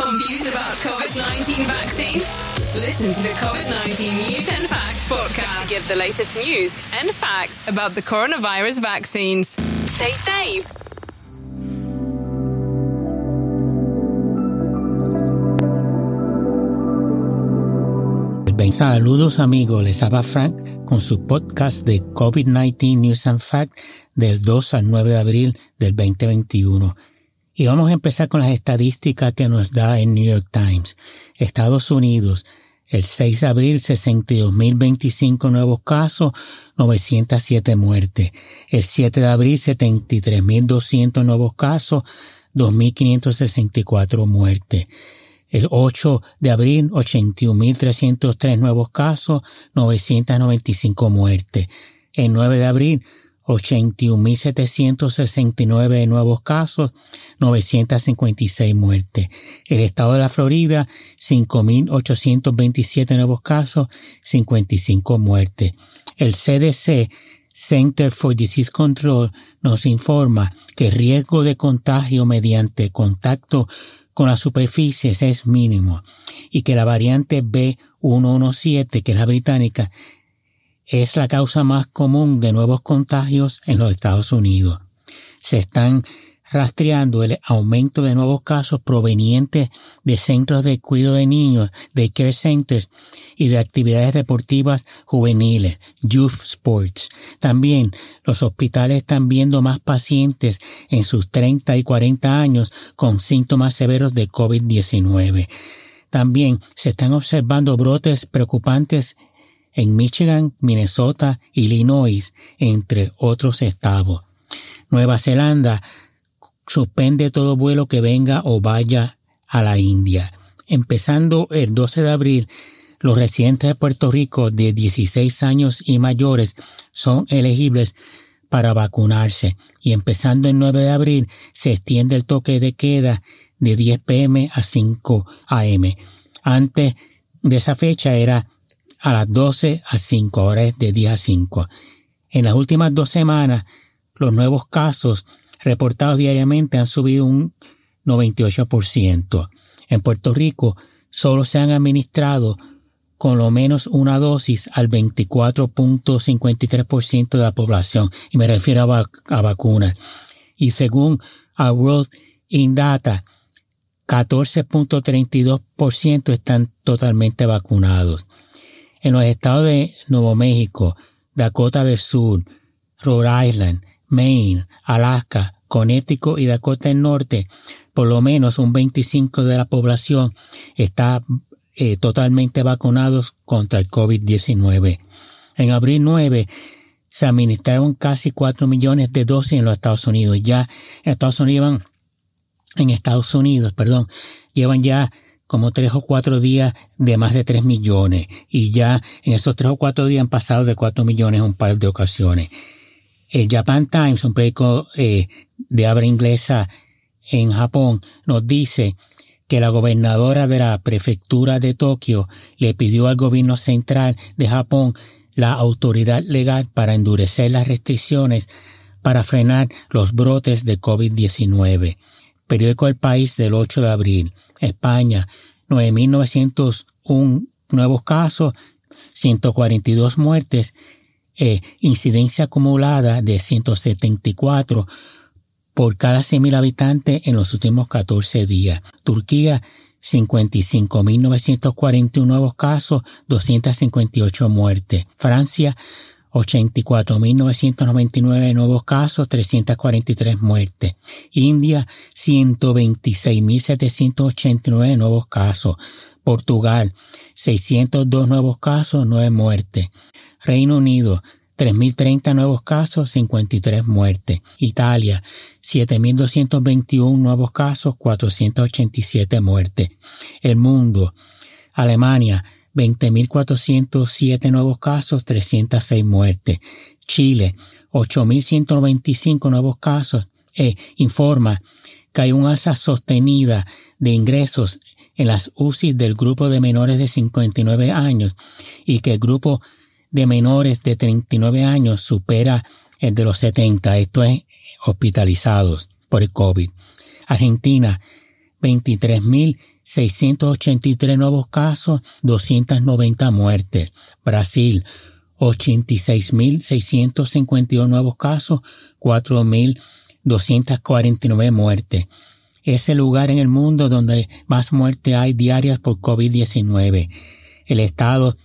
Confused about COVID 19 vaccines? Listen to the COVID 19 News and Facts podcast to get the latest news and facts about the coronavirus vaccines. Stay safe. Saludos amigos, les habla Frank con su podcast de COVID-19 News and Facts del 2 al 9 de abril del 2021. Y vamos a empezar con las estadísticas que nos da el New York Times. Estados Unidos, el 6 de abril, 62.025 nuevos casos, 907 muertes. El 7 de abril, 73.200 nuevos casos, 2.564 muertes. El 8 de abril, 81.303 nuevos casos, 995 muertes. El 9 de abril, 81.769 nuevos casos, 956 muertes. El estado de la Florida, 5.827 nuevos casos, 55 muertes. El CDC, Center for Disease Control, nos informa que el riesgo de contagio mediante contacto con las superficies es mínimo y que la variante B117, que es la británica, es la causa más común de nuevos contagios en los Estados Unidos. Se están rastreando el aumento de nuevos casos provenientes de centros de cuidado de niños, de care centers y de actividades deportivas juveniles, youth sports. También los hospitales están viendo más pacientes en sus 30 y 40 años con síntomas severos de COVID-19. También se están observando brotes preocupantes en Michigan, Minnesota, Illinois, entre otros estados. Nueva Zelanda suspende todo vuelo que venga o vaya a la India. Empezando el 12 de abril, los residentes de Puerto Rico de 16 años y mayores son elegibles para vacunarse y empezando el 9 de abril se extiende el toque de queda de 10 pm a 5 am. Antes de esa fecha era a las 12 a 5, ahora es de 10 a 5. En las últimas dos semanas, los nuevos casos reportados diariamente han subido un 98%. En Puerto Rico solo se han administrado con lo menos una dosis al 24.53% de la población, y me refiero a, a vacunas. Y según a World in Data, 14.32% están totalmente vacunados. En los estados de Nuevo México, Dakota del Sur, Rhode Island, Maine, Alaska, Connecticut y Dakota del Norte, por lo menos un 25 de la población está eh, totalmente vacunados contra el COVID-19. En abril 9 se administraron casi 4 millones de dosis en los Estados Unidos. Ya Estados Unidos, en Estados Unidos, perdón, llevan ya como tres o cuatro días de más de tres millones y ya en esos tres o cuatro días han pasado de cuatro millones un par de ocasiones. El Japan Times, un periódico eh, de habla inglesa en Japón, nos dice que la gobernadora de la prefectura de Tokio le pidió al gobierno central de Japón la autoridad legal para endurecer las restricciones para frenar los brotes de COVID-19. Periódico El País del 8 de abril. España, 9.901 nuevos casos, 142 muertes, eh, incidencia acumulada de 174 por cada 100.000 habitantes en los últimos 14 días. Turquía, 55.941 nuevos casos, 258 muertes. Francia, 84.999 nuevos casos, 343 muertes. India, 126.789 nuevos casos. Portugal, 602 nuevos casos, 9 muertes. Reino Unido, 3.030 nuevos casos, 53 muertes. Italia, 7.221 nuevos casos, 487 muertes. El mundo, Alemania, 20.407 nuevos casos, 306 muertes. Chile, 8.195 nuevos casos. E informa que hay un alza sostenida de ingresos en las UCI del grupo de menores de 59 años y que el grupo de menores de 39 años supera el de los 70, esto es hospitalizados por el COVID. Argentina, 23.683 nuevos casos, 290 muertes. Brasil, 86.652 nuevos casos, 4.249 muertes. Es el lugar en el mundo donde más muertes hay diarias por COVID-19. El estado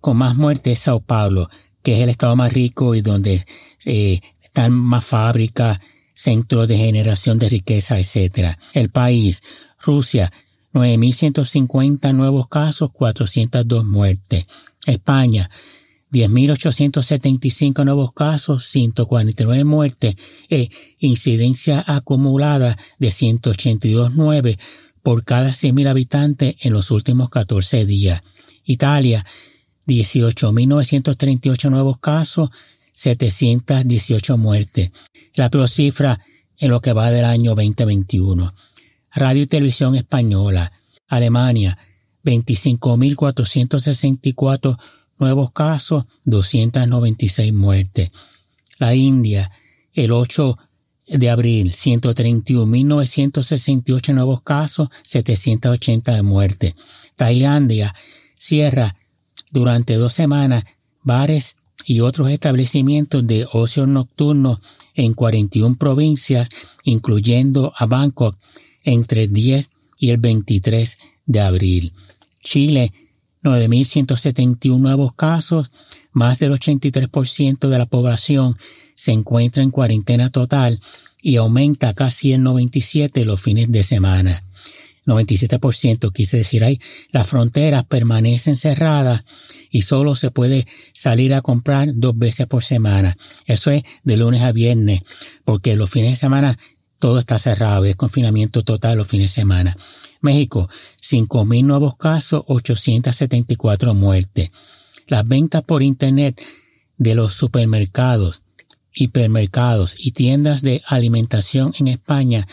con más muertes es Sao Paulo, que es el estado más rico y donde eh, están más fábricas, centros de generación de riqueza, etc. El país, Rusia, 9.150 nuevos casos, 402 muertes. España, 10.875 nuevos casos, 149 muertes e incidencia acumulada de 182.9 por cada 100.000 habitantes en los últimos 14 días. Italia, 18.938 nuevos casos, 718 muertes. La peor cifra en lo que va del año 2021. Radio y Televisión Española, Alemania, 25.464 nuevos casos, 296 muertes. La India, el 8 de abril, 131.968 nuevos casos, 780 muertes. Tailandia cierra durante dos semanas bares y otros establecimientos de ocio nocturno en 41 provincias, incluyendo a Bangkok, entre el 10 y el 23 de abril. Chile 9.171 nuevos casos, más del 83% de la población se encuentra en cuarentena total y aumenta casi el 97 los fines de semana. 97% quise decir ahí, las fronteras permanecen cerradas y solo se puede salir a comprar dos veces por semana. Eso es de lunes a viernes, porque los fines de semana todo está cerrado, es confinamiento total los fines de semana. México, 5.000 nuevos casos, 874 muertes. Las ventas por Internet de los supermercados, hipermercados y tiendas de alimentación en España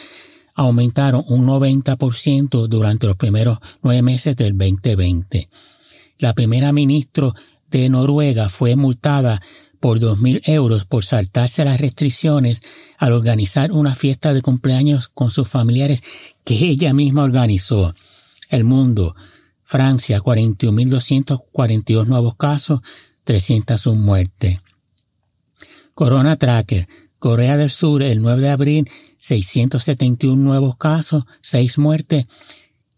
aumentaron un 90% durante los primeros nueve meses del 2020. La primera ministra de Noruega fue multada por 2.000 euros por saltarse las restricciones al organizar una fiesta de cumpleaños con sus familiares que ella misma organizó. El mundo. Francia, 41.242 nuevos casos, 301 muertes. Corona Tracker. Corea del Sur, el 9 de abril, 671 nuevos casos, 6 muertes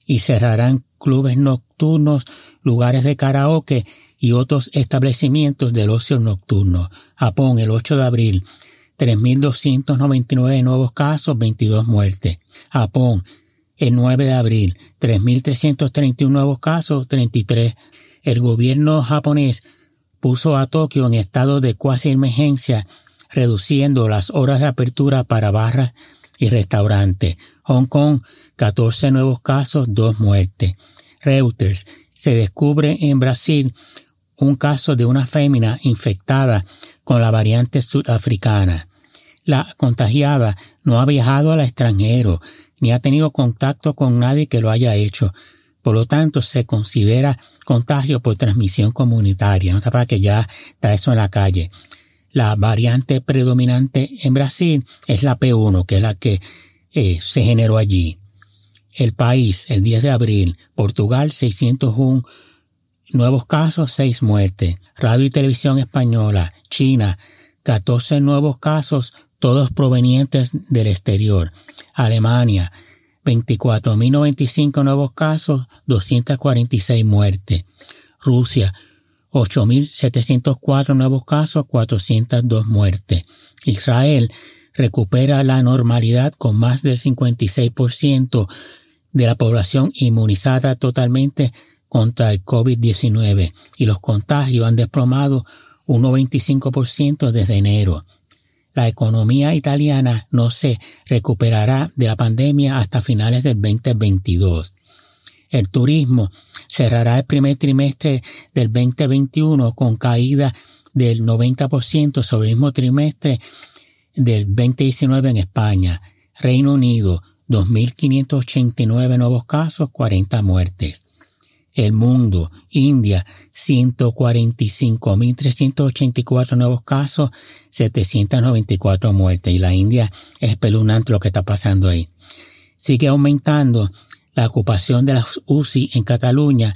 y cerrarán clubes nocturnos, lugares de karaoke y otros establecimientos del ocio nocturno. Japón, el 8 de abril, 3.299 nuevos casos, 22 muertes. Japón, el 9 de abril, 3.331 nuevos casos, 33. El gobierno japonés puso a Tokio en estado de cuasi emergencia, reduciendo las horas de apertura para barras y restaurantes. Hong Kong, 14 nuevos casos, 2 muertes. Reuters, se descubre en Brasil un caso de una fémina infectada con la variante sudafricana. La contagiada no ha viajado al extranjero ni ha tenido contacto con nadie que lo haya hecho. Por lo tanto, se considera contagio por transmisión comunitaria. No para que ya está eso en la calle. La variante predominante en Brasil es la P1, que es la que eh, se generó allí. El país, el 10 de abril, Portugal, 601 nuevos casos, 6 muertes. Radio y Televisión Española, China, 14 nuevos casos, todos provenientes del exterior. Alemania, 24.095 nuevos casos, 246 muertes. Rusia, 8.704 nuevos casos, 402 muertes. Israel recupera la normalidad con más del 56% de la población inmunizada totalmente contra el COVID-19 y los contagios han desplomado un 95% desde enero. La economía italiana no se recuperará de la pandemia hasta finales del 2022. El turismo cerrará el primer trimestre del 2021 con caída del 90% sobre el mismo trimestre del 2019 en España. Reino Unido, 2.589 nuevos casos, 40 muertes. El mundo, India, 145.384 nuevos casos, 794 muertes. Y la India es pelunante lo que está pasando ahí. Sigue aumentando la ocupación de las UCI en Cataluña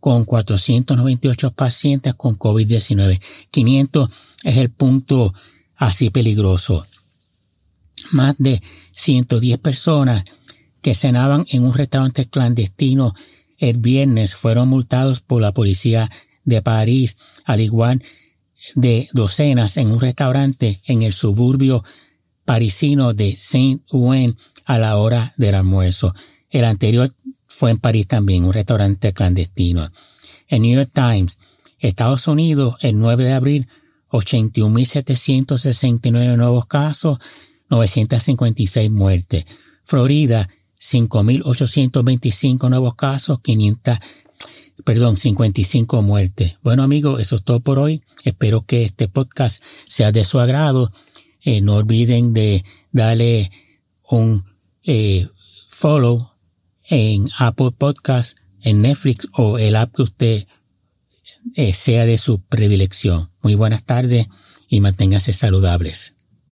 con 498 pacientes con COVID-19. 500 es el punto así peligroso. Más de 110 personas que cenaban en un restaurante clandestino el viernes fueron multados por la policía de París, al igual de docenas en un restaurante en el suburbio parisino de Saint-Ouen a la hora del almuerzo. El anterior fue en París también, un restaurante clandestino. En New York Times, Estados Unidos, el 9 de abril, 81.769 nuevos casos, 956 muertes. Florida, 5.825 nuevos casos, 500, perdón, 55 muertes. Bueno amigos, eso es todo por hoy. Espero que este podcast sea de su agrado. Eh, no olviden de darle un eh, follow en Apple Podcast, en Netflix o el app que usted eh, sea de su predilección. Muy buenas tardes y manténgase saludables.